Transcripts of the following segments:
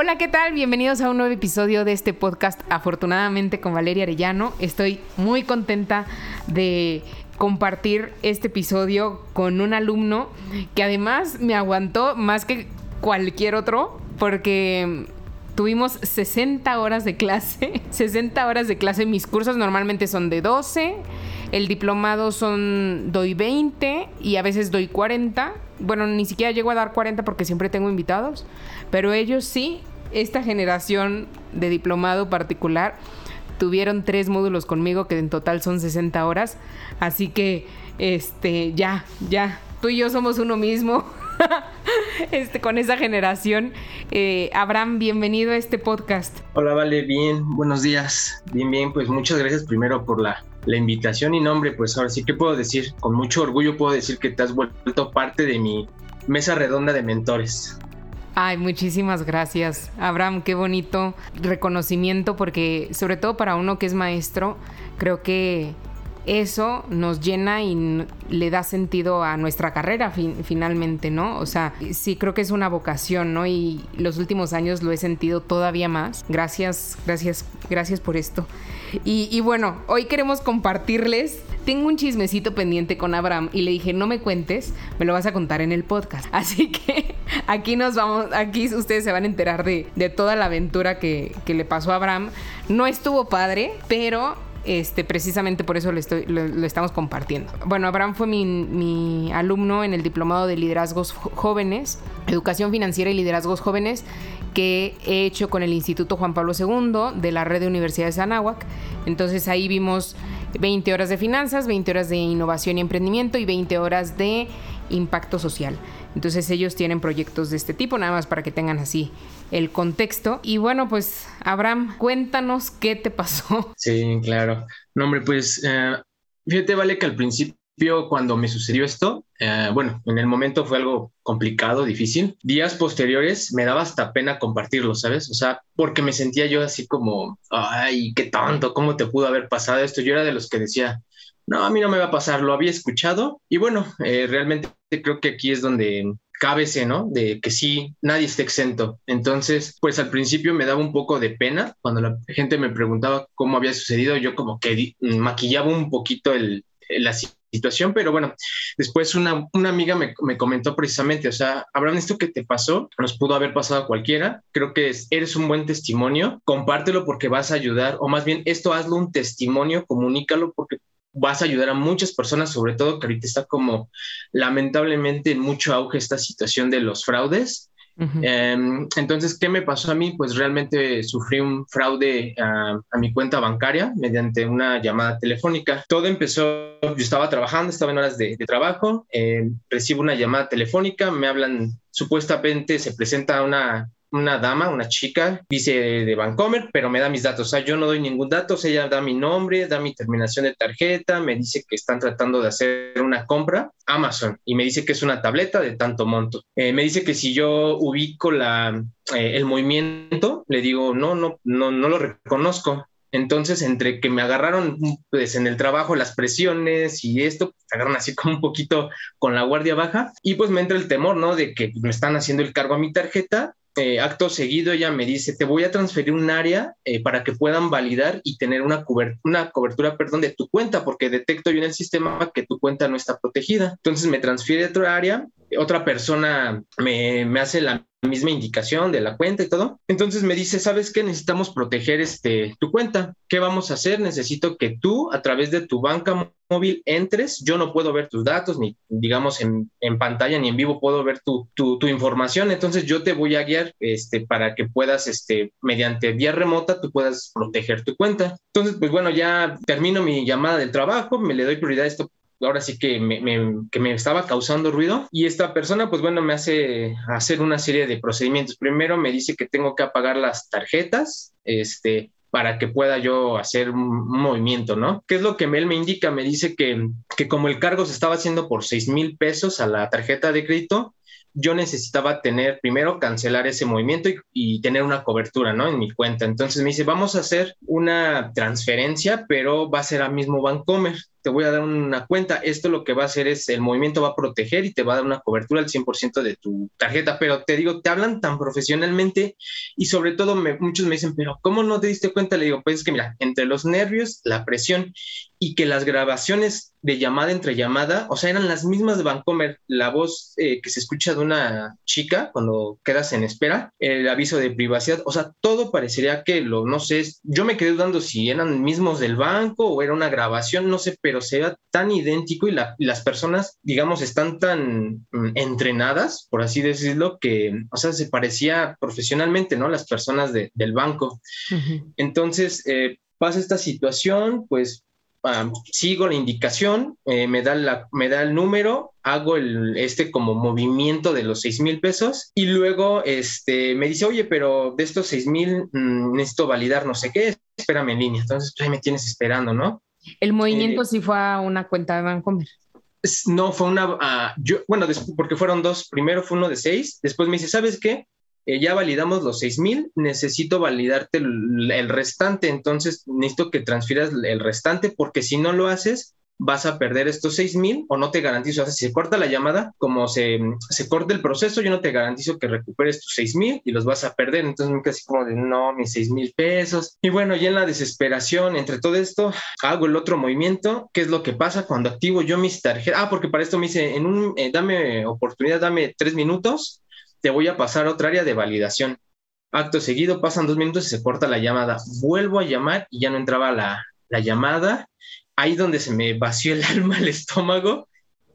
Hola, ¿qué tal? Bienvenidos a un nuevo episodio de este podcast, afortunadamente con Valeria Arellano. Estoy muy contenta de compartir este episodio con un alumno que además me aguantó más que cualquier otro porque tuvimos 60 horas de clase, 60 horas de clase. Mis cursos normalmente son de 12, el diplomado son doy 20 y a veces doy 40. Bueno, ni siquiera llego a dar 40 porque siempre tengo invitados, pero ellos sí, esta generación de diplomado particular tuvieron tres módulos conmigo que en total son 60 horas, así que este ya, ya, tú y yo somos uno mismo. este, con esa generación. Eh, Abraham, bienvenido a este podcast. Hola, Vale, bien, buenos días. Bien, bien, pues muchas gracias primero por la, la invitación y nombre, pues ahora sí que puedo decir, con mucho orgullo puedo decir que te has vuelto parte de mi mesa redonda de mentores. Ay, muchísimas gracias, Abraham, qué bonito reconocimiento porque sobre todo para uno que es maestro, creo que eso nos llena y le da sentido a nuestra carrera finalmente, ¿no? O sea, sí creo que es una vocación, ¿no? Y los últimos años lo he sentido todavía más. Gracias, gracias, gracias por esto. Y, y bueno, hoy queremos compartirles. Tengo un chismecito pendiente con Abraham y le dije, no me cuentes, me lo vas a contar en el podcast. Así que aquí nos vamos, aquí ustedes se van a enterar de, de toda la aventura que, que le pasó a Abraham. No estuvo padre, pero este, precisamente por eso lo, estoy, lo, estamos compartiendo. Bueno, Abraham fue mi, mi, alumno en el Diplomado de Liderazgos Jóvenes, Educación Financiera y Liderazgos Jóvenes, que he hecho con el Instituto Juan Pablo II de la Red de Universidades Anáhuac. Entonces ahí vimos 20 horas de finanzas, 20 horas de innovación y emprendimiento y 20 horas de impacto social. Entonces ellos tienen proyectos de este tipo, nada más para que tengan así el contexto. Y bueno, pues Abraham, cuéntanos qué te pasó. Sí, claro. No, hombre, pues eh, fíjate, vale que al principio cuando me sucedió esto, eh, bueno, en el momento fue algo complicado, difícil. Días posteriores me daba hasta pena compartirlo, ¿sabes? O sea, porque me sentía yo así como, ay, qué tonto, ¿cómo te pudo haber pasado esto? Yo era de los que decía, no, a mí no me va a pasar, lo había escuchado y bueno, eh, realmente creo que aquí es donde cábese, ¿no? De que sí, nadie está exento. Entonces, pues al principio me daba un poco de pena cuando la gente me preguntaba cómo había sucedido, yo como que maquillaba un poquito la situación, pero bueno, después una, amiga me, me, comentó precisamente, o sea, Abraham, esto que te pasó, nos pudo haber pasado a cualquiera, creo que eres un buen testimonio, compártelo porque vas a ayudar, o más bien esto hazlo un testimonio, comunícalo porque vas a ayudar a muchas personas, sobre todo que ahorita está como lamentablemente en mucho auge esta situación de los fraudes. Em, entonces, ¿qué me pasó a mí? Pues realmente sufrí un fraude a, mi cuenta bancaria mediante una llamada telefónica. Todo empezó, yo estaba trabajando, estaba en horas de, trabajo, em, recibo una llamada telefónica, me hablan, supuestamente se presenta una una dama, una chica, dice de Vancomer, pero me da mis datos. O sea, yo no doy ningún dato, ella da mi nombre, da mi terminación de tarjeta, me dice que están tratando de hacer una compra, Amazon, y me dice que es una tableta de tanto monto. Eh, me dice que si yo ubico la, eh, el movimiento, le digo, no, no, no, no lo reconozco. Entonces, entre que me agarraron pues, en el trabajo las presiones y esto, me agarraron así como un poquito con la guardia baja y pues me entra el temor, ¿no? De que me están haciendo el cargo a mi tarjeta eh, acto seguido ella me dice, te voy a transferir un área eh, para que puedan validar y tener una, una cobertura perdón, de tu cuenta, porque detecto yo en el sistema que tu cuenta no está protegida. Entonces me transfiere a otra área, otra persona me, me hace la misma indicación de la cuenta y todo. Entonces me dice, ¿sabes qué? Necesitamos proteger este, tu cuenta. ¿Qué vamos a hacer? Necesito que tú a través de tu banca móvil entres. Yo no puedo ver tus datos, ni digamos en, en pantalla, ni en vivo puedo ver tu, tu, tu, información. Entonces yo te voy a guiar este, para que puedas, este, mediante vía remota, tú puedas proteger tu cuenta. Entonces, pues bueno, ya termino mi llamada del trabajo, me le doy prioridad a esto ahora sí que me, que me estaba causando ruido y esta persona pues bueno me hace hacer una serie de procedimientos. Primero me dice que tengo que apagar las tarjetas, este, para que pueda yo hacer un, movimiento, ¿no? ¿Qué es lo que él me indica? Me dice que, que como el cargo se estaba haciendo por 6 mil pesos a la tarjeta de crédito, yo necesitaba tener, primero, cancelar ese movimiento y, tener una cobertura, ¿no? En mi cuenta. Entonces me dice, vamos a hacer una transferencia, pero va a ser al mismo Bancomer. Te voy a dar una cuenta, esto lo que va a hacer es el movimiento va a proteger y te va a dar una cobertura al 100% de tu tarjeta, pero te digo, te hablan tan profesionalmente y sobre todo muchos me dicen, pero ¿cómo no te diste cuenta? Le digo, pues es que mira, entre los nervios, la presión y que las grabaciones de llamada entre llamada, o sea, eran las mismas de Vancomer, la voz eh, que se escucha de una chica cuando quedas en espera, el aviso de privacidad, o sea, todo parecería que lo, no sé, yo me quedé dudando si eran mismos del banco o era una grabación, no sé, pero se ve tan idéntico y, las personas, digamos, están tan mm, entrenadas, por así decirlo, que, o sea, se parecía profesionalmente, ¿no? Las personas del banco. Entonces, eh, pasa esta situación, pues sigo la indicación, eh, me, da la, me da el número, hago el, este como movimiento de los seis mil pesos y luego este, me dice, oye, pero de estos seis mil mm, necesito validar no sé qué, espérame en línea. Entonces, pues ahí me tienes esperando, ¿no? El movimiento eh, sí fue a una cuenta de Bancomer. No, fue una, yo, bueno, porque fueron dos, primero fue uno de seis, después me dice, ¿sabes qué? Eh, ya validamos los 6000, necesito validarte el, restante, entonces necesito que transfieras el restante porque si no lo haces, vas a perder estos 6000 o no te garantizo, o si se corta la llamada, como se, se corta el proceso, yo no te garantizo que recuperes tus 6000 y los vas a perder, entonces me casi como de no, mis 6000 pesos. Y bueno, ya en la desesperación, entre todo esto, hago el otro movimiento, ¿qué es lo que pasa cuando activo yo mis tarjetas? Ah, porque para esto me dice, en un, eh, dame oportunidad, dame tres minutos te voy a pasar a otra área de validación. Acto seguido, pasan dos minutos y se corta la llamada. Vuelvo a llamar y ya no entraba la, llamada. Ahí donde se me vació el alma, el estómago,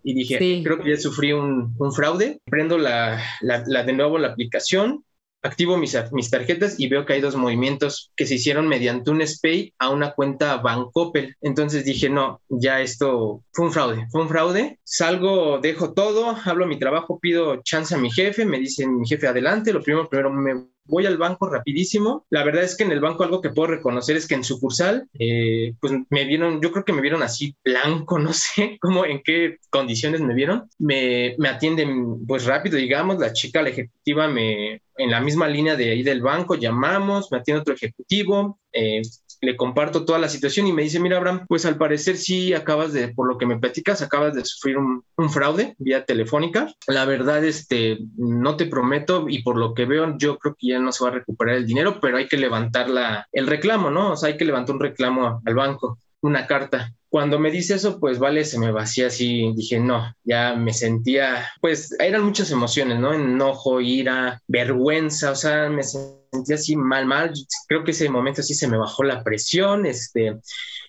y dije, creo que ya sufrí un, fraude. Prendo la, de nuevo la aplicación, activo mis, mis, tarjetas y veo que hay dos movimientos que se hicieron mediante un SPAY a una cuenta Bancoppel. Entonces dije, no, ya esto fue un fraude, fue un fraude. Salgo, dejo todo, hablo mi trabajo, pido chance a mi jefe, me dice mi jefe, adelante, lo primero, primero me voy al banco rapidísimo. La verdad es que en el banco algo que puedo reconocer es que en sucursal, eh, pues me vieron, yo creo que me vieron así blanco, no sé cómo, en qué condiciones me vieron. Me, me atienden pues rápido, digamos, la chica, la ejecutiva, me, en la misma línea de ahí del banco, llamamos, me atiende otro ejecutivo, eh, le comparto toda la situación y me dice, mira, Abraham, pues al parecer sí acabas de, por lo que me platicas, acabas de sufrir un, fraude vía telefónica. La verdad, este, no te prometo y por lo que veo, yo creo que ya no se va a recuperar el dinero, pero hay que levantar la, el reclamo, ¿no? O sea, hay que levantar un reclamo al banco, una carta. Cuando me dice eso, pues vale, se me vacía así, dije, no, ya me sentía, pues eran muchas emociones, ¿no? Enojo, ira, vergüenza, o sea, me sentía así mal, mal, creo que ese momento sí se me bajó la presión, este,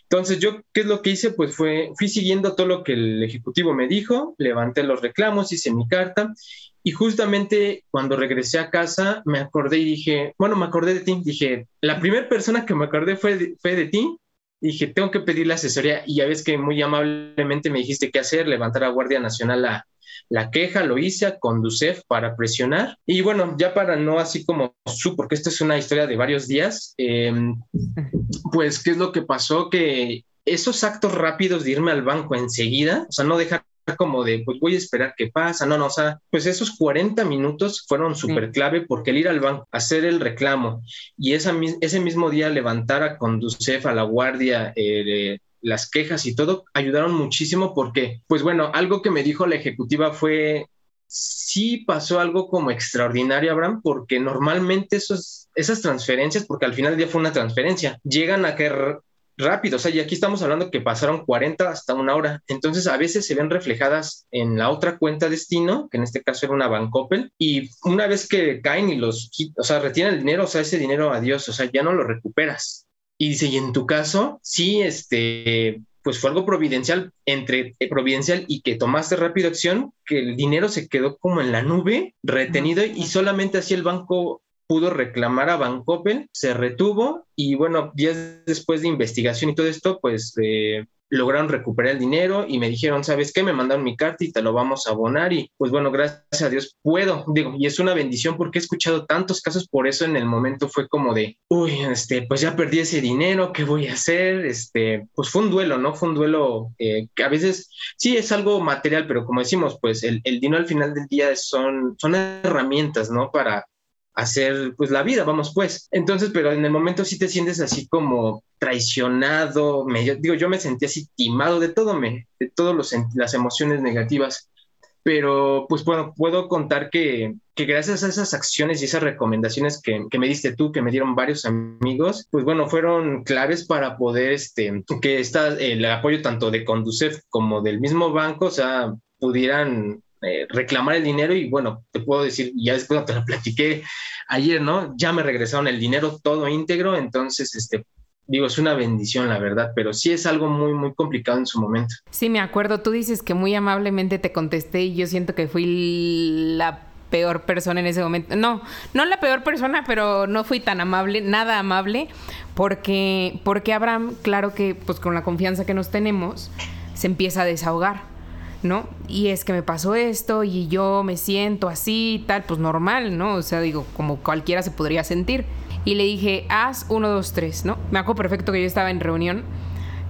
entonces yo, ¿qué es lo que hice? Pues fue, fui siguiendo todo lo que el ejecutivo me dijo, levanté los reclamos, hice mi carta y justamente cuando regresé a casa me acordé y dije, bueno, me acordé de ti, dije, la primera persona que me acordé fue fue de ti dije, tengo que pedir la asesoría y ya ves que muy amablemente me dijiste qué hacer, levantar a Guardia Nacional la, la queja, lo hice a Conducef para presionar. Y bueno, ya para no así como su, porque esta es una historia de varios días, em, pues, ¿qué es lo que pasó? Que esos actos rápidos de irme al banco enseguida, o sea, no dejar como de, pues voy a esperar qué pasa. No, no, o sea, pues esos 40 minutos fueron súper clave porque el ir al banco, hacer el reclamo y esa, ese mismo día levantar a Conducef, a la guardia, eh, las quejas y todo, ayudaron muchísimo porque, pues bueno, algo que me dijo la ejecutiva fue, sí pasó algo como extraordinario, Abraham, porque normalmente esos, esas transferencias, porque al final del día fue una transferencia, llegan a que rápido, o sea, y aquí estamos hablando que pasaron 40 hasta una hora, entonces a veces se ven reflejadas en la otra cuenta destino, que en este caso era una Bancoppel, y una vez que caen y los, o sea, retienen el dinero, o sea, ese dinero, adiós, o sea, ya no lo recuperas. Y dice, y en tu caso, sí, este, pues fue algo providencial, entre eh, providencial y que tomaste rápido acción, que el dinero se quedó como en la nube, retenido, y solamente así el banco pudo reclamar a Bancoppel, se retuvo y bueno, días después de investigación y todo esto, pues eh, lograron recuperar el dinero y me dijeron, ¿sabes qué? Me mandaron mi carta y te lo vamos a abonar y pues bueno, gracias a Dios puedo, digo, y es una bendición porque he escuchado tantos casos, por eso en el momento fue como de, uy, este, pues ya perdí ese dinero, ¿qué voy a hacer? Este, pues fue un duelo, ¿no? Fue un duelo eh, que a veces sí es algo material, pero como decimos, pues el, el dinero al final del día son, son herramientas, ¿no? Para hacer pues la vida, vamos pues. Entonces, pero en el momento sí te sientes así como traicionado, me, digo, yo me sentí así timado de todo, me, de todas las emociones negativas. Pero pues bueno, puedo contar que, que gracias a esas acciones y esas recomendaciones que, que, me diste tú, que me dieron varios amigos, pues bueno, fueron claves para poder, este, que está el apoyo tanto de Conducef como del mismo banco, o sea, pudieran eh, reclamar el dinero y bueno, te puedo decir, ya después te lo platiqué ayer, ¿no? Ya me regresaron el dinero todo íntegro, entonces, este, digo, es una bendición, la verdad, pero sí es algo muy, muy complicado en su momento. Sí, me acuerdo, tú dices que muy amablemente te contesté y yo siento que fui la peor persona en ese momento. No, no la peor persona, pero no fui tan amable, nada amable, porque, porque Abraham, claro que pues con la confianza que nos tenemos, se empieza a desahogar ¿no? Y es que me pasó esto y yo me siento así, tal, pues normal, ¿no? O sea, digo, como cualquiera se podría sentir. Y le dije, haz uno, dos, tres, ¿no? Me acuerdo perfecto que yo estaba en reunión,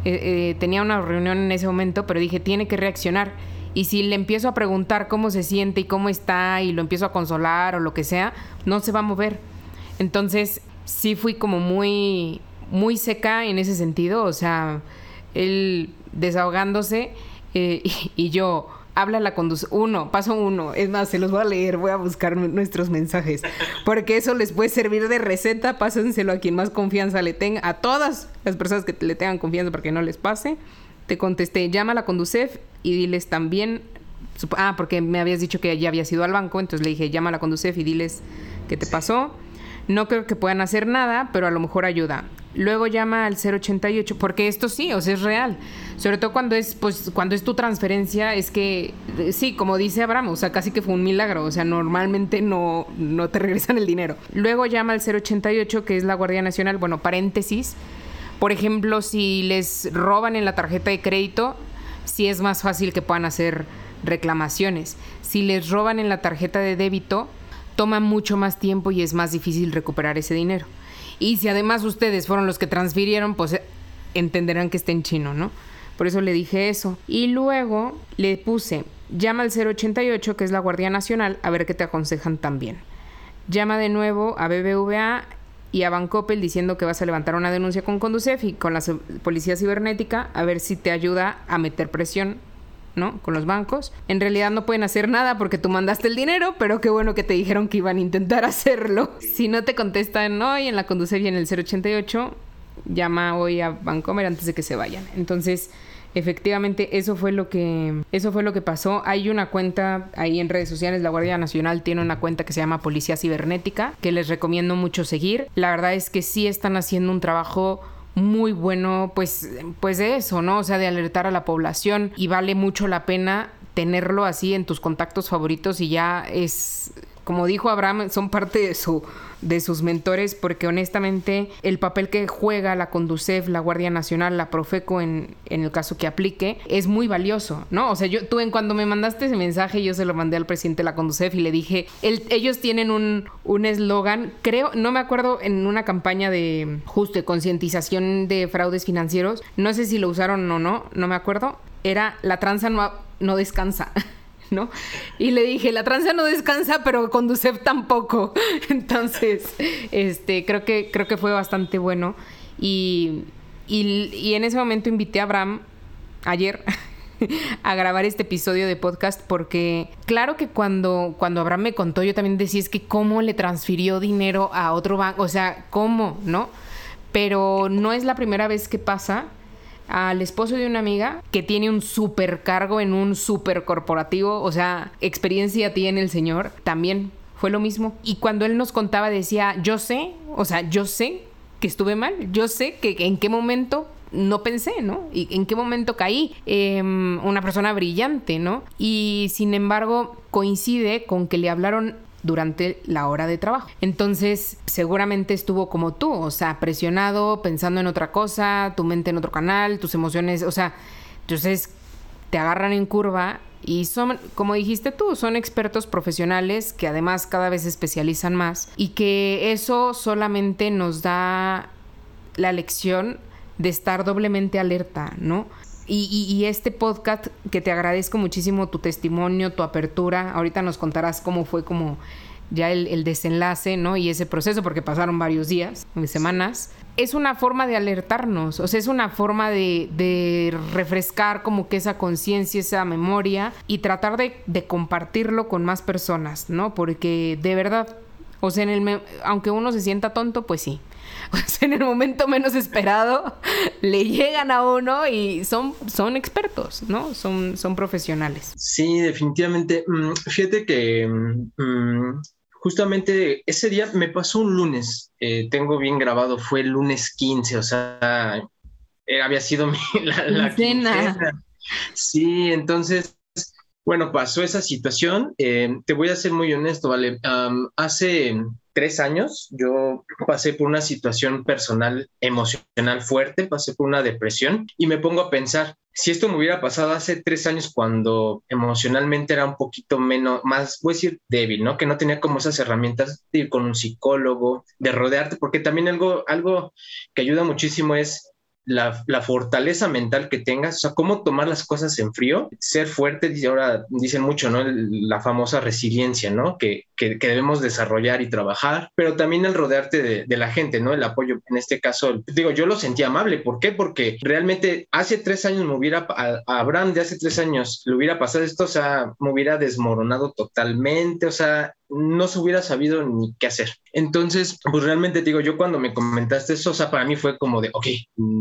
eh, eh, tenía una reunión en ese momento, pero dije, tiene que reaccionar. Y si le empiezo a preguntar cómo se siente y cómo está y lo empiezo a consolar o lo que sea, no se va a mover. Entonces, sí fui como muy, muy seca en ese sentido, o sea, él desahogándose eh, y, yo, habla la conducción. Uno, paso uno. Es más, se los voy a leer, voy a buscar nuestros mensajes. Porque eso les puede servir de receta. Pásenselo a quien más confianza le tenga. A todas las personas que le tengan confianza para que no les pase. Te contesté, llama a la Conducef y diles también. Ah, porque me habías dicho que ya había ido al banco. Entonces le dije, llama a la Conducef y diles qué te pasó. No creo que puedan hacer nada, pero a lo mejor ayuda. Luego llama al 088, porque esto sí, o sea, es real. Sobre todo cuando es, pues, cuando es tu transferencia, es que, eh, sí, como dice Abraham, o sea, casi que fue un milagro. O sea, normalmente no, no te regresan el dinero. Luego llama al 088, que es la Guardia Nacional, bueno, paréntesis. Por ejemplo, si les roban en la tarjeta de crédito, sí es más fácil que puedan hacer reclamaciones. Si les roban en la tarjeta de débito, toma mucho más tiempo y es más difícil recuperar ese dinero. Y si además ustedes fueron los que transfirieron, pues eh, entenderán que está en chino, ¿no? Por eso le dije eso. Y luego le puse, llama al 088, que es la Guardia Nacional, a ver qué te aconsejan también. Llama de nuevo a BBVA y a Bancopel diciendo que vas a levantar una denuncia con Conducef y con la policía cibernética a ver si te ayuda a meter presión ¿no? Con los bancos. En realidad no pueden hacer nada porque tú mandaste el dinero, pero qué bueno que te dijeron que iban a intentar hacerlo. Si no te contestan hoy en la conduce bien el 088, llama hoy a Bancomer antes de que se vayan. Entonces, efectivamente eso fue lo que eso fue lo que pasó. Hay una cuenta ahí en redes sociales, la Guardia Nacional tiene una cuenta que se llama Policía Cibernética, que les recomiendo mucho seguir. La verdad es que sí están haciendo un trabajo muy bueno, pues, pues de eso, ¿no? O sea, de alertar a la población y vale mucho la pena tenerlo así en tus contactos favoritos y ya es, como dijo Abraham, son parte de su de sus mentores, porque honestamente el papel que juega la Conducef, la Guardia Nacional, la Profeco en, en el caso que aplique, es muy valioso, ¿no? O sea, yo, tú en cuando me mandaste ese mensaje, yo se lo mandé al presidente de la Conducef y le dije, ellos tienen un eslogan, creo, no me acuerdo, en una campaña de justo de concientización de fraudes financieros, no sé si lo usaron o no, no me acuerdo, era la tranza no, no descansa. ¿no? Y le dije, la tranza no descansa, pero Conducef tampoco. Entonces, este, creo que, creo que fue bastante bueno. Y, y, en ese momento invité a Abraham ayer a grabar este episodio de podcast porque claro que cuando, cuando Abraham me contó yo también decía es que cómo le transfirió dinero a otro banco, o sea, ¿cómo? ¿No? Pero no es la primera vez que pasa al esposo de una amiga que tiene un supercargo en un super corporativo, o sea, experiencia tiene el señor, también fue lo mismo. Y cuando él nos contaba decía, yo sé, o sea, yo sé que estuve mal, yo sé que en qué momento no pensé, ¿no? Y en qué momento caí. Em, una persona brillante, ¿no? Y sin embargo coincide con que le hablaron durante la hora de trabajo. Entonces, seguramente estuvo como tú, o sea, presionado, pensando en otra cosa, tu mente en otro canal, tus emociones, o sea, entonces te agarran en curva y son, como dijiste tú, son expertos profesionales que además cada vez se especializan más y que eso solamente nos da la lección de estar doblemente alerta, ¿no? Y, este podcast, que te agradezco muchísimo tu testimonio, tu apertura. Ahorita nos contarás cómo fue como ya el, desenlace, ¿no? Y ese proceso, porque pasaron varios días, semanas, es una forma de alertarnos, o sea, es una forma de, refrescar como que esa conciencia, esa memoria y tratar de, de, compartirlo con más personas, ¿no? Porque de verdad, o sea, en el, aunque uno se sienta tonto, pues sí, pues en el momento menos esperado le llegan a uno y son, son expertos, ¿no? Son, son profesionales. Sí, definitivamente. Mm, fíjate que mm, justamente ese día me pasó un lunes, eh, tengo bien grabado, fue el lunes 15, o sea, eh, había sido mi, la, la Sí, entonces bueno, pasó esa situación. Eh, te voy a ser muy honesto, ¿vale? hace tres años yo pasé por una situación personal, emocional fuerte, pasé por una depresión y me pongo a pensar, si esto me hubiera pasado hace tres años cuando emocionalmente era un poquito menos, más, voy a decir, débil, ¿no? Que no tenía como esas herramientas de ir con un psicólogo, de rodearte, porque también algo, algo que ayuda muchísimo es la, fortaleza mental que tengas, o sea, cómo tomar las cosas en frío, ser fuerte, ahora dicen mucho, ¿no? La famosa resiliencia, ¿no? Que, que, debemos desarrollar y trabajar, pero también el rodearte de, la gente, ¿no? El apoyo, en este caso, digo, yo lo sentí amable, ¿por qué? Porque realmente hace tres años me hubiera, a, Abraham de hace tres años le hubiera pasado esto, o sea, me hubiera desmoronado totalmente, o sea, no se hubiera sabido ni qué hacer. Entonces, pues realmente digo, yo cuando me comentaste eso, o sea, para mí fue como de, ok,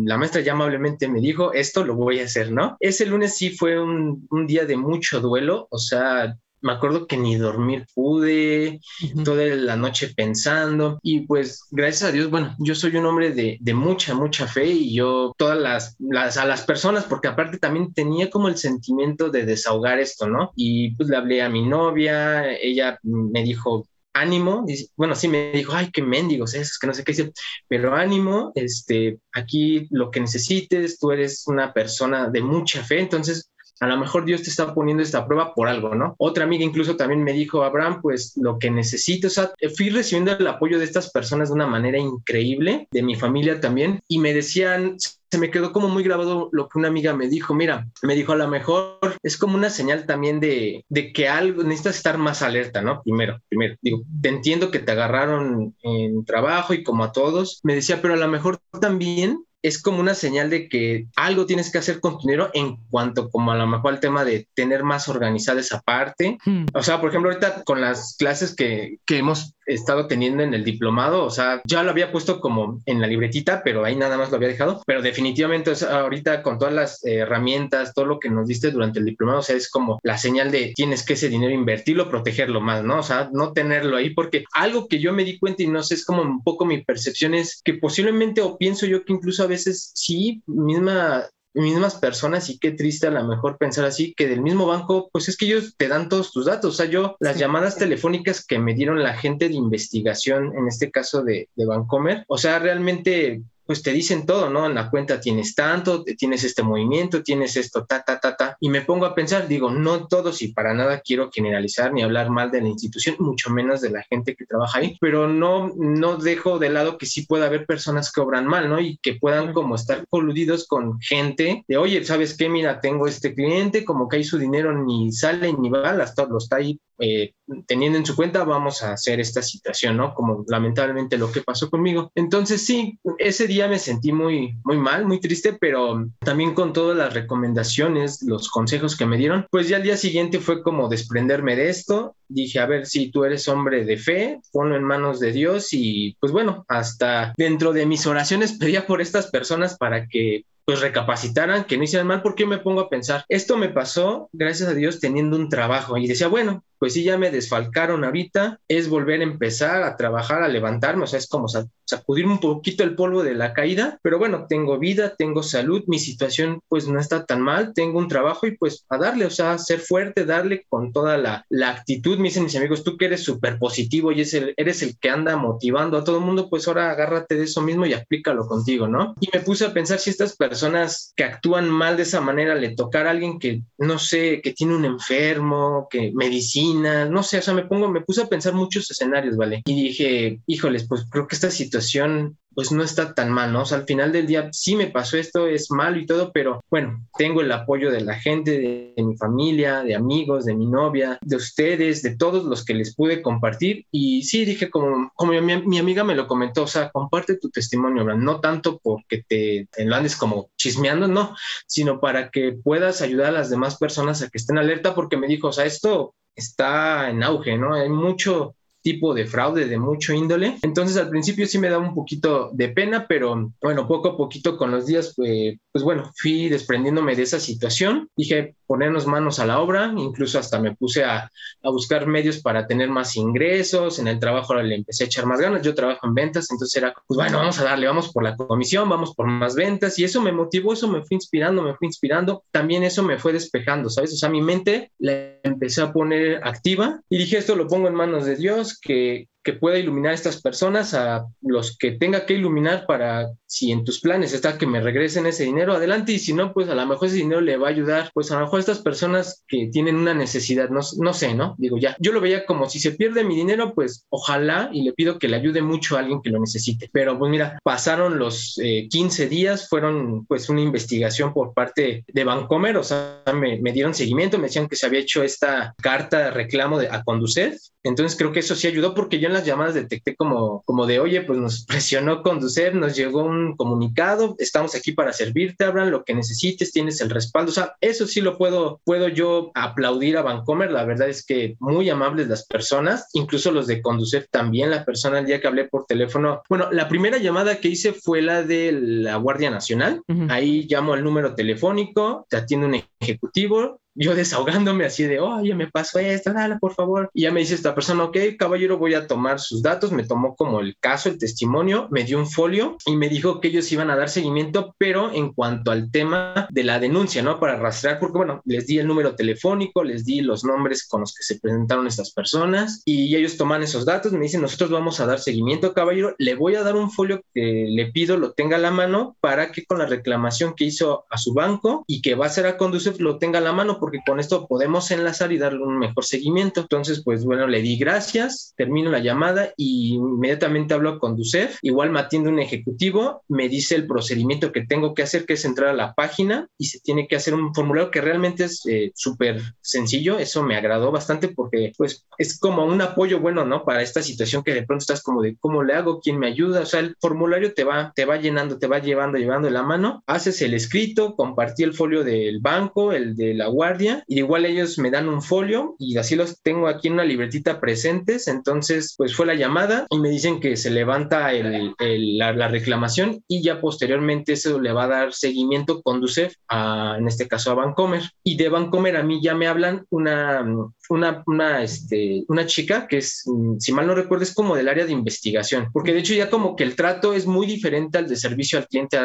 la maestra ya amablemente me dijo, esto lo voy a hacer, ¿no? Ese lunes sí fue un, un día de mucho duelo, o sea, me acuerdo que ni dormir pude, toda la noche pensando y pues gracias a Dios, bueno, yo soy un hombre de, de mucha, mucha fe y yo todas las, las, a las personas, porque aparte también tenía como el sentimiento de desahogar esto, ¿no? Y pues le hablé a mi novia, ella me dijo, ánimo, bueno, sí me dijo, ay, qué mendigos esos, que no sé qué decir, pero ánimo, este, aquí lo que necesites, tú eres una persona de mucha fe, entonces a lo mejor Dios te está poniendo esta prueba por algo, ¿no? Otra amiga incluso también me dijo, Abraham, pues lo que necesito, o sea, fui recibiendo el apoyo de estas personas de una manera increíble, de mi familia también, y me decían, se me quedó como muy grabado lo que una amiga me dijo, mira, me dijo, a lo mejor es como una señal también de, de que algo, necesitas estar más alerta, ¿no? Primero, primero, digo, te entiendo que te agarraron en trabajo y como a todos, me decía, pero a lo mejor también es como una señal de que algo tienes que hacer con tu dinero en cuanto como a lo mejor al tema de tener más organizada esa parte. Hmm. O sea, por ejemplo, ahorita con las clases que, que hemos estado teniendo en el diplomado, o sea, ya lo había puesto como en la libretita, pero ahí nada más lo había dejado, pero definitivamente o sea, ahorita con todas las herramientas, todo lo que nos diste durante el diplomado, o sea, es como la señal de tienes que ese dinero invertirlo, protegerlo más, ¿no? O sea, no tenerlo ahí, porque algo que yo me di cuenta y no sé, es como un poco mi percepción es que posiblemente o pienso yo que incluso a veces sí, misma mismas personas y qué triste a lo mejor pensar así, que del mismo banco, pues es que ellos te dan todos tus datos. O sea, yo las llamadas telefónicas que me dieron la gente de investigación, en este caso de, de Bancomer, o sea, realmente pues te dicen todo, ¿no? En la cuenta tienes tanto, tienes este movimiento, tienes esto, ta, ta, ta, ta. Y me pongo a pensar, digo, no todos y para nada quiero generalizar ni hablar mal de la institución, mucho menos de la gente que trabaja ahí, pero no, no dejo de lado que sí pueda haber personas que obran mal, ¿no? Y que puedan como estar coludidos con gente de, oye, ¿sabes qué? Mira, tengo este cliente, como que ahí su dinero ni sale ni va, hasta lo está ahí eh, teniendo en su cuenta, vamos a hacer esta situación, ¿no? Como lamentablemente lo que pasó conmigo. Entonces, sí, ese día me sentí muy, muy mal, muy triste, pero también con todas las recomendaciones, los consejos que me dieron, pues ya al día siguiente fue como desprenderme de esto. Dije, a ver, si tú eres hombre de fe, ponlo en manos de Dios y pues bueno, hasta dentro de mis oraciones pedía por estas personas para que pues recapacitaran, que no hicieran mal, porque me pongo a pensar, esto me pasó, gracias a Dios, teniendo un trabajo. Y decía, bueno, pues sí, ya me desfalcaron ahorita, es volver a empezar a trabajar, a levantarme, o sea, es como sacudir un poquito el polvo de la caída, pero bueno, tengo vida, tengo salud, mi situación pues no está tan mal, tengo un trabajo y pues a darle, o sea, ser fuerte, darle con toda la, la actitud, me dicen mis amigos, tú que eres súper positivo y es el, eres el que anda motivando a todo el mundo, pues ahora agárrate de eso mismo y aplícalo contigo, ¿no? Y me puse a pensar si estas personas que actúan mal de esa manera le tocara a alguien que, no sé, que tiene un enfermo, que medicina, no sé, o sea, me pongo, me puse a pensar muchos escenarios, ¿vale? Y dije, híjoles, pues creo que esta situación pues no está tan mal, ¿no? O sea, al final del día sí me pasó esto, es malo y todo, pero bueno, tengo el apoyo de la gente, de, mi familia, de amigos, de mi novia, de ustedes, de todos los que les pude compartir. Y sí, dije, como, como mi, amiga me lo comentó, o sea, comparte tu testimonio, no tanto porque te, te lo andes como chismeando, no, sino para que puedas ayudar a las demás personas a que estén alerta, porque me dijo, o sea, esto está en auge, ¿no? Hay mucho tipo de fraude de mucho índole. Entonces al principio sí me daba un poquito de pena, pero bueno, poco a poquito con los días, pues, pues bueno, fui desprendiéndome de esa situación. Dije, ponernos manos a la obra, incluso hasta me puse a, buscar medios para tener más ingresos. En el trabajo le empecé a echar más ganas. Yo trabajo en ventas, entonces era, pues bueno, vamos a darle, vamos por la comisión, vamos por más ventas. Y eso me motivó, eso me fue inspirando, me fue inspirando. También eso me fue despejando, ¿sabes? O sea, mi mente la empecé a poner activa y dije, esto lo pongo en manos de Dios que, que pueda iluminar a estas personas, a los que tenga que iluminar para, si en tus planes está que me regresen ese dinero, adelante, y si no, pues a lo mejor ese dinero le va a ayudar, pues a lo mejor a estas personas que tienen una necesidad, no, no sé, ¿no? Digo, ya, yo lo veía como si se pierde mi dinero, pues ojalá y le pido que le ayude mucho a alguien que lo necesite. Pero pues mira, pasaron los 15 eh, días, fueron pues una investigación por parte de Bancomer, o sea, me, dieron seguimiento, me decían que se había hecho esta carta de reclamo de, a Conducet, entonces creo que eso sí ayudó porque yo en las llamadas detecté como, como de, oye, pues nos presionó conducir, nos llegó un comunicado, estamos aquí para servirte, Abraham, lo que necesites, tienes el respaldo. O sea, eso sí lo puedo, puedo yo aplaudir a Vancomer. La verdad es que muy amables las personas, incluso los de conducir también. La persona el día que hablé por teléfono, bueno, la primera llamada que hice fue la de la Guardia Nacional. Ahí llamo al número telefónico, te atiende un ejecutivo, yo desahogándome así de, oye, me pasó esto, dale, por favor. Y ya me dice esta persona, ok, caballero, voy a tomar sus datos. Me tomó como el caso, el testimonio, me dio un folio y me dijo que ellos iban a dar seguimiento, pero en cuanto al tema de la denuncia, ¿no? Para rastrear, porque bueno, les di el número telefónico, les di los nombres con los que se presentaron estas personas y ellos toman esos datos, me dicen, nosotros vamos a dar seguimiento, caballero, le voy a dar un folio que le pido lo tenga a la mano para que con la reclamación que hizo a su banco y que va a ser a conducir lo tenga a la mano porque con esto podemos enlazar y darle un mejor seguimiento. Entonces, pues bueno, le di gracias, termino la llamada y inmediatamente hablo con Ducef. Igual me atiende un ejecutivo, me dice el procedimiento que tengo que hacer, que es entrar a la página y se tiene que hacer un formulario que realmente es eh, súper sencillo. Eso me agradó bastante porque pues es como un apoyo bueno, ¿no? Para esta situación que de pronto estás como de cómo le hago, quién me ayuda. O sea, el formulario te va, te va llenando, te va llevando, llevando de la mano. Haces el escrito, compartí el folio del banco, el de la guardia y igual ellos me dan un folio y así los tengo aquí en una libretita presentes. Entonces, pues fue la llamada y me dicen que se levanta la, reclamación y ya posteriormente eso le va a dar seguimiento con DUCEF, a, en este caso a Vancomer. Y de Vancomer a mí ya me hablan una, una, una, este, una chica que es, si mal no recuerdo, es como del área de investigación, porque de hecho ya como que el trato es muy diferente al de servicio al cliente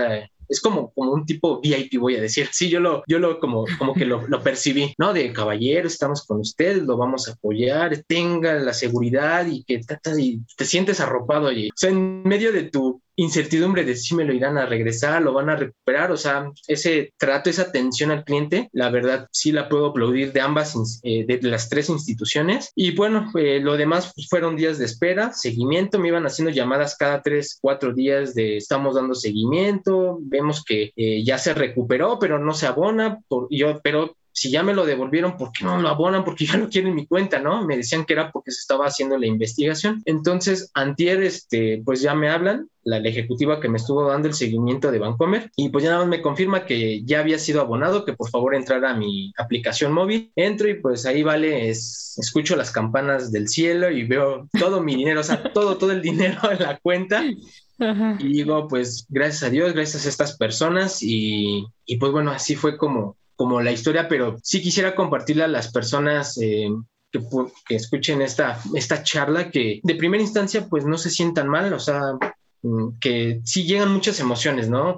es como, como un tipo VIP, voy a decir. Sí, yo lo, yo lo como, como que lo, percibí, ¿no? De caballero, estamos con usted, lo vamos a apoyar, tenga la seguridad y que y te sientes arropado allí. O sea, en medio de tu incertidumbre de si me lo irán a regresar, lo van a recuperar, o sea, ese trato, esa atención al cliente, la verdad sí la puedo aplaudir de ambas, eh, de las tres instituciones. Y bueno, eh, lo demás pues, fueron días de espera, seguimiento, me iban haciendo llamadas cada tres, cuatro días de estamos dando seguimiento, vemos que eh, ya se recuperó, pero no se abona, por, yo, pero si ya me lo devolvieron, ¿por qué no lo abonan? Porque ya lo quieren mi cuenta, ¿no? Me decían que era porque se estaba haciendo la investigación. Entonces, antier, este, pues ya me hablan, la, ejecutiva que me estuvo dando el seguimiento de Bancomer, y pues ya nada más me confirma que ya había sido abonado, que por favor entrara a mi aplicación móvil. Entro y pues ahí vale, es, escucho las campanas del cielo y veo todo mi dinero, o sea, todo, todo el dinero en la cuenta. Y digo, pues gracias a Dios, gracias a estas personas y, y pues bueno, así fue como, como la historia, pero sí quisiera compartirla a las personas eh, que, que, escuchen esta, esta charla, que de primera instancia pues no se sientan mal, o sea, mm, que sí llegan muchas emociones, ¿no?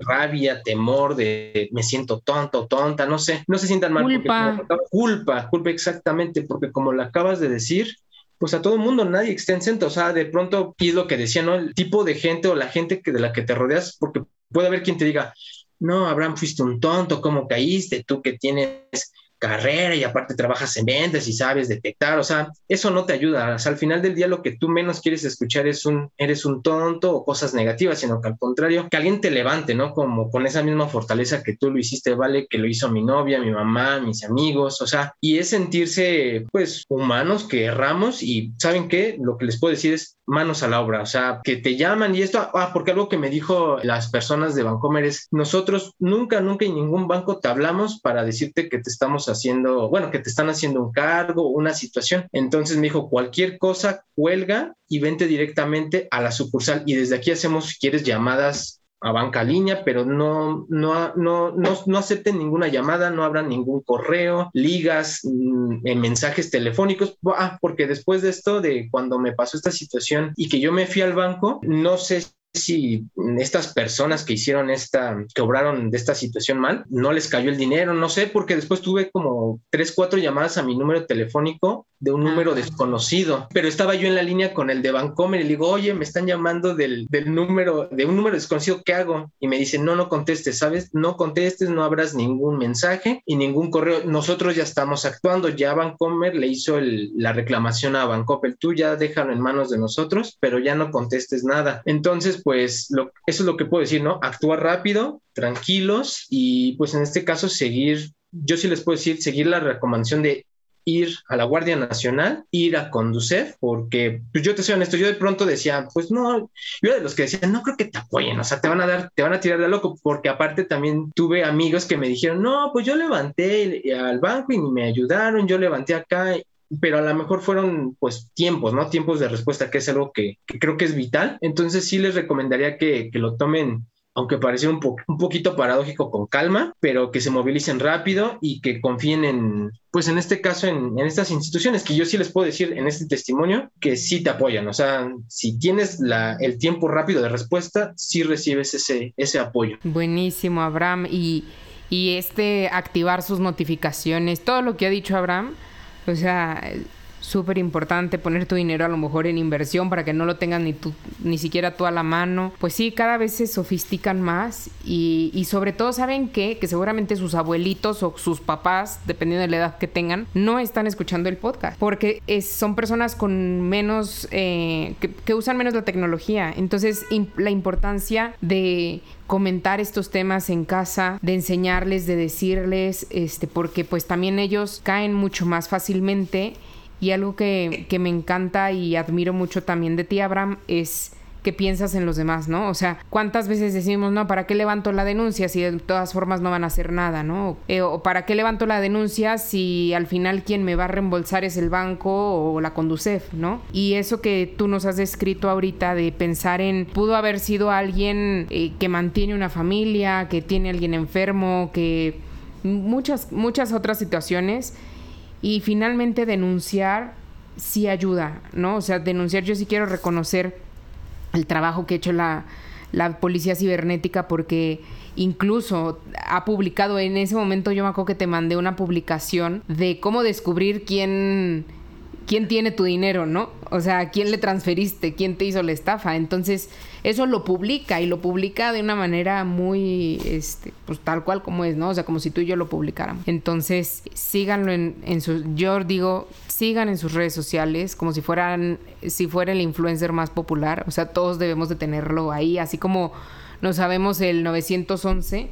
Rabia, temor, de me siento tonto, tonta, no sé, no se sientan mal. Culpa. culpa, culpa exactamente, porque como lo acabas de decir, pues a todo el mundo, nadie está en o sea, de pronto, y es lo que decía, ¿no? El tipo de gente o la gente que de la que te rodeas, porque puede haber quien te diga, no, Abraham, fuiste un tonto, ¿cómo caíste? Tú que tienes carrera y aparte trabajas en ventas y sabes detectar, o sea, eso no te ayuda. O sea, al final del día lo que tú menos quieres escuchar es un, eres un tonto o cosas negativas, sino que al contrario, que alguien te levante, ¿no? Como con esa misma fortaleza que tú lo hiciste, ¿vale? Que lo hizo mi novia, mi mamá, mis amigos, o sea, y es sentirse, pues, humanos que erramos y, ¿saben qué? Lo que les puedo decir es manos a la obra, o sea, que te llaman y esto, ah, porque algo que me dijo las personas de Bancomer es, nosotros nunca, nunca en ningún banco te hablamos para decirte que te estamos haciendo, bueno, que te están haciendo un cargo, una situación. Entonces me dijo, cualquier cosa, cuelga y vente directamente a la sucursal y desde aquí hacemos, si quieres, llamadas a banca línea, pero no, no, no, no, no acepten ninguna llamada, no abran ningún correo, ligas, mm, en mensajes telefónicos. Ah, porque después de esto, de cuando me pasó esta situación y que yo me fui al banco, no sé si estas personas que hicieron esta, que obraron de esta situación mal, no les cayó el dinero, no sé, porque después tuve como tres, cuatro llamadas a mi número telefónico de un número desconocido, pero estaba yo en la línea con el de Bancomer y le digo, oye, me están llamando del, del número, de un número desconocido, ¿qué hago? Y me dice, no, no contestes, ¿sabes? No contestes, no abras ningún mensaje y ningún correo. Nosotros ya estamos actuando, ya Bancomer le hizo la reclamación a Bancomer, tú ya déjalo en manos de nosotros, pero ya no contestes nada. Entonces, pues eso es lo que puedo decir, ¿no? Actuar rápido, tranquilos y pues en este caso seguir, yo sí les puedo decir, seguir la recomendación de ir a la Guardia Nacional, ir a conducir, porque pues yo te soy honesto, yo de pronto decía, pues no, yo de los que decían, no creo que te apoyen, o sea, te van a dar, te van a tirar de loco, porque aparte también tuve amigos que me dijeron, no, pues yo levanté al banco y me ayudaron, yo levanté acá pero a lo mejor fueron pues tiempos, ¿no? Tiempos de respuesta, que es algo que, creo que es vital. Entonces sí les recomendaría que, que lo tomen aunque parece un, un poquito paradójico, con calma, pero que se movilicen rápido y que confíen en, pues en este caso, en, en, estas instituciones, que yo sí les puedo decir en este testimonio que sí te apoyan. O sea, si tienes la, el tiempo rápido de respuesta, sí recibes ese, ese apoyo. Buenísimo, Abraham. Y, y este activar sus notificaciones, todo lo que ha dicho Abraham o sea, súper importante poner tu dinero a lo mejor en inversión para que no lo tengas ni tú, ni siquiera tú a la mano. Pues sí, cada vez se sofistican más y, sobre todo saben que, que seguramente sus abuelitos o sus papás, dependiendo de la edad que tengan, no están escuchando el podcast porque son personas con menos, eh, que, que usan menos la tecnología. Entonces, la importancia de comentar estos temas en casa, de enseñarles, de decirles, este, porque pues también ellos caen mucho más fácilmente y algo que, que me encanta y admiro mucho también de ti, Abraham, es que piensas en los demás, ¿no? O sea, ¿cuántas veces decimos, no, ¿para qué levanto la denuncia si de todas formas no van a hacer nada, ¿no? Eh, o ¿para qué levanto la denuncia si al final quien me va a reembolsar es el banco o la Conducef, ¿no? Y eso que tú nos has descrito ahorita de pensar en, pudo haber sido alguien eh, que mantiene una familia, que tiene alguien enfermo, que muchas, muchas otras situaciones. Y finalmente denunciar sí ayuda, ¿no? O sea, denunciar yo sí quiero reconocer el trabajo que ha hecho la, la policía cibernética porque incluso ha publicado en ese momento yo me acuerdo que te mandé una publicación de cómo descubrir quién quién tiene tu dinero, ¿no? O sea, quién le transferiste, quién te hizo la estafa. Entonces, eso lo publica y lo publica de una manera muy, este, pues tal cual como es, ¿no? O sea, como si tú y yo lo publicáramos. Entonces, síganlo en, en sus, yo digo, sigan en sus redes sociales como si fueran, si fuera el influencer más popular. O sea, todos debemos de tenerlo ahí, así como no sabemos el 911,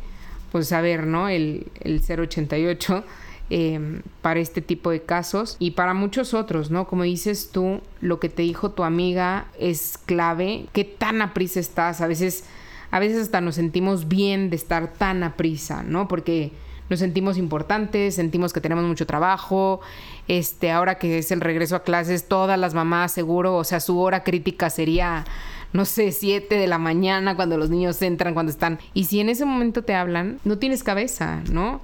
pues saber, ¿no? El, el 088 Em, para este tipo de casos y para muchos otros, ¿no? Como dices tú, lo que te dijo tu amiga es clave. ¿Qué tan a prisa estás? A veces, a veces hasta nos sentimos bien de estar tan a prisa, ¿no? Porque nos sentimos importantes, sentimos que tenemos mucho trabajo. Este, ahora que es el regreso a clases, todas las mamás seguro, o sea, su hora crítica sería no sé, 7 de la mañana cuando los niños entran, cuando están. Y si en ese momento te hablan, no tienes cabeza, ¿no?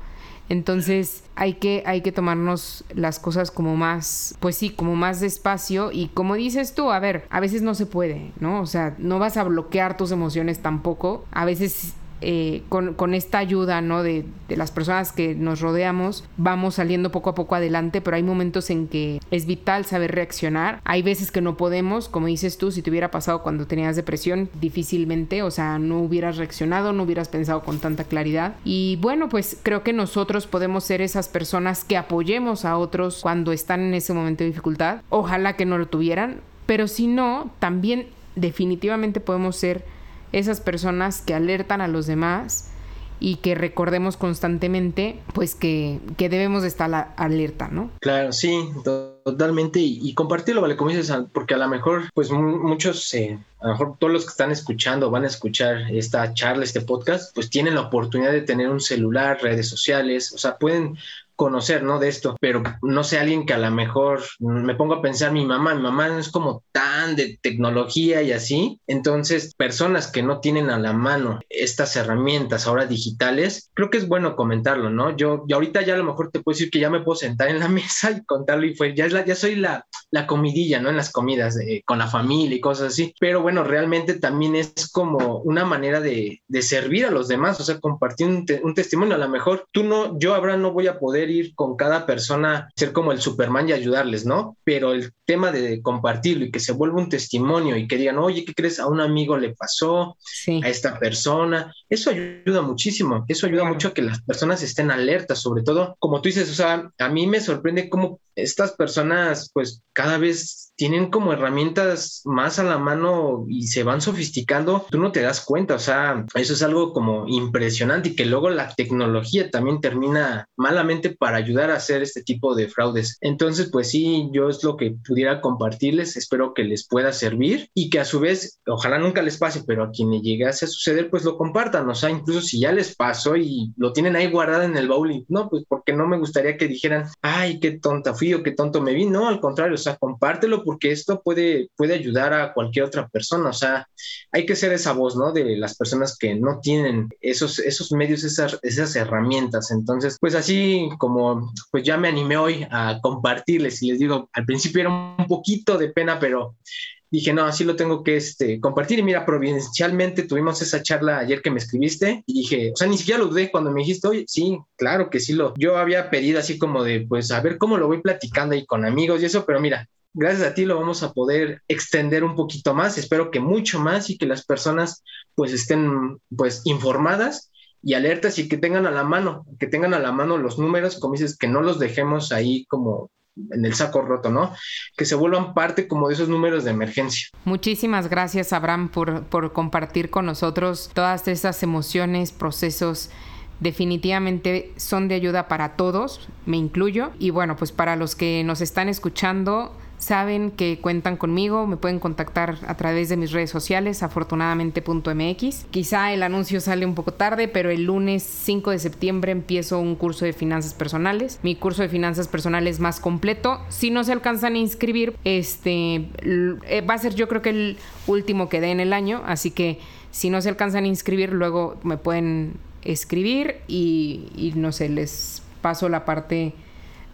Entonces hay que, hay que tomarnos las cosas como más, pues sí, como más despacio y como dices tú, a ver, a veces no se puede, ¿no? O sea, no vas a bloquear tus emociones tampoco. A veces eh, con, esta ayuda, ¿no? De, de, las personas que nos rodeamos, vamos saliendo poco a poco adelante, pero hay momentos en que es vital saber reaccionar. Hay veces que no podemos, como dices tú, si te hubiera pasado cuando tenías depresión, difícilmente, o sea, no hubieras reaccionado, no hubieras pensado con tanta claridad. Y bueno, pues creo que nosotros podemos ser esas personas que apoyemos a otros cuando están en ese momento de dificultad. Ojalá que no lo tuvieran, pero si no, también definitivamente podemos ser esas personas que alertan a los demás y que recordemos constantemente pues que, que debemos estar alerta, ¿no? Claro, sí, totalmente y, compartirlo, ¿vale? Como dices, porque a lo mejor pues muchos, eh, a lo mejor todos los que están escuchando van a escuchar esta charla, este podcast, pues tienen la oportunidad de tener un celular, redes sociales, o sea, pueden conocer, ¿no? De esto, pero no sé, alguien que a lo mejor me pongo a pensar, mi mamá, mi mamá no es como tan de tecnología y así, entonces personas que no tienen a la mano estas herramientas ahora digitales, creo que es bueno comentarlo, ¿no? Yo, yo ahorita ya a lo mejor te puedo decir que ya me puedo sentar en la mesa y contarlo y fue, ya, es la, ya soy la, la comidilla, ¿no? En las comidas con la familia y cosas así, pero bueno, realmente también es como una manera de, de servir a los demás, o sea, compartir un, un testimonio, a lo mejor tú no, yo ahora no voy a poder ir con cada persona, ser como el Superman y ayudarles, ¿no? Pero el tema de compartirlo y que se vuelva un testimonio y que digan, oye, ¿qué crees? A un amigo le pasó, a esta persona, eso ayuda muchísimo, eso ayuda mucho a que las personas estén alertas, sobre todo, como tú dices, o sea, a mí me sorprende cómo estas personas, pues cada vez tienen como herramientas más a la mano y se van sofisticando, tú no te das cuenta, o sea, eso es algo como impresionante y que luego la tecnología también termina malamente para ayudar a hacer este tipo de fraudes. Entonces, pues sí, yo es lo que pudiera compartirles, espero que les pueda servir y que a su vez, ojalá nunca les pase, pero a quien le llegase a suceder, pues lo compartan, o sea, incluso si ya les pasó y lo tienen ahí guardado en el baúl no, pues porque no me gustaría que dijeran, ay, qué tonta fui o qué tonto me vi, no, al contrario, o sea, compártelo porque esto puede, puede ayudar a cualquier otra persona. O sea, hay que ser esa voz, ¿no? De las personas que no tienen esos, esos medios, esas, esas herramientas. Entonces, pues así como, pues ya me animé hoy a compartirles y les digo, al principio era un poquito de pena, pero dije, no, así lo tengo que este, compartir. Y mira, providencialmente tuvimos esa charla ayer que me escribiste y dije, o sea, ni siquiera lo dudé cuando me dijiste, oye, sí, claro que sí lo. Yo había pedido así como de, pues, a ver cómo lo voy platicando ahí con amigos y eso, pero mira, gracias a ti lo vamos a poder extender un poquito más, espero que mucho más y que las personas pues estén pues informadas y alertas y que tengan a la mano, que tengan a la mano los números, como dices, que no los dejemos ahí como en el saco roto, ¿no? Que se vuelvan parte como de esos números de emergencia. Muchísimas gracias, Abraham, por, por compartir con nosotros todas esas emociones, procesos definitivamente son de ayuda para todos, me incluyo. Y bueno, pues para los que nos están escuchando, saben que cuentan conmigo, me pueden contactar a través de mis redes sociales, afortunadamente.mx. Quizá el anuncio sale un poco tarde, pero el lunes 5 de septiembre empiezo un curso de finanzas personales. Mi curso de finanzas personales más completo. Si no se alcanzan a inscribir, este eh, va a ser yo creo que el último que dé en el año, así que si no se alcanzan a inscribir, luego me pueden escribir y, no sé, les paso la parte,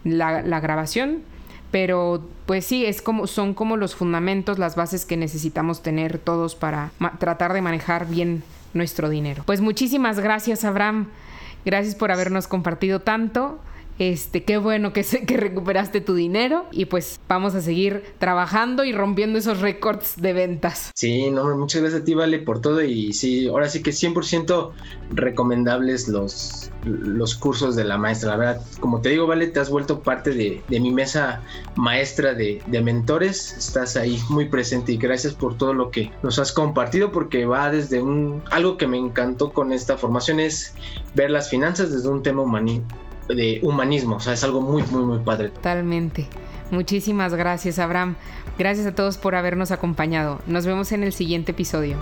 la, la, grabación. Pero pues sí, es como, son como los fundamentos, las bases que necesitamos tener todos para tratar de manejar bien nuestro dinero. Pues muchísimas gracias, Abraham. Gracias por habernos compartido tanto. Este, qué bueno que, que recuperaste tu dinero y pues vamos a seguir trabajando y rompiendo esos récords de ventas. Sí, no, muchas gracias a ti, Vale, por todo y sí, ahora sí que 100% recomendables los, los cursos de la maestra. La verdad, como te digo, Vale, te has vuelto parte de, mi mesa maestra de, de, mentores. Estás ahí muy presente y gracias por todo lo que nos has compartido porque va desde un... Algo que me encantó con esta formación es ver las finanzas desde un tema humanista de humanismo. O sea, es algo muy, muy, muy padre. Totalmente. Muchísimas gracias, Abraham. Gracias a todos por habernos acompañado. Nos vemos en el siguiente episodio.